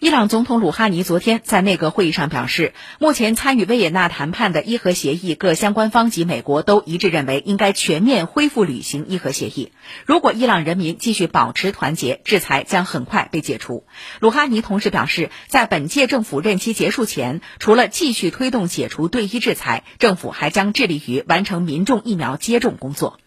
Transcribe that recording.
伊朗总统鲁哈尼昨天在内阁会议上表示目前参与维也纳谈判的伊核协议各相关方及美国都一致认为应该全面恢复履行伊核协议。如果伊朗人民继续保持团结制裁将很快被解除。鲁哈尼同时表示在本届政府任期结束前除了继续推动解除对伊制裁政府还将致力于完成民众疫苗接种工作。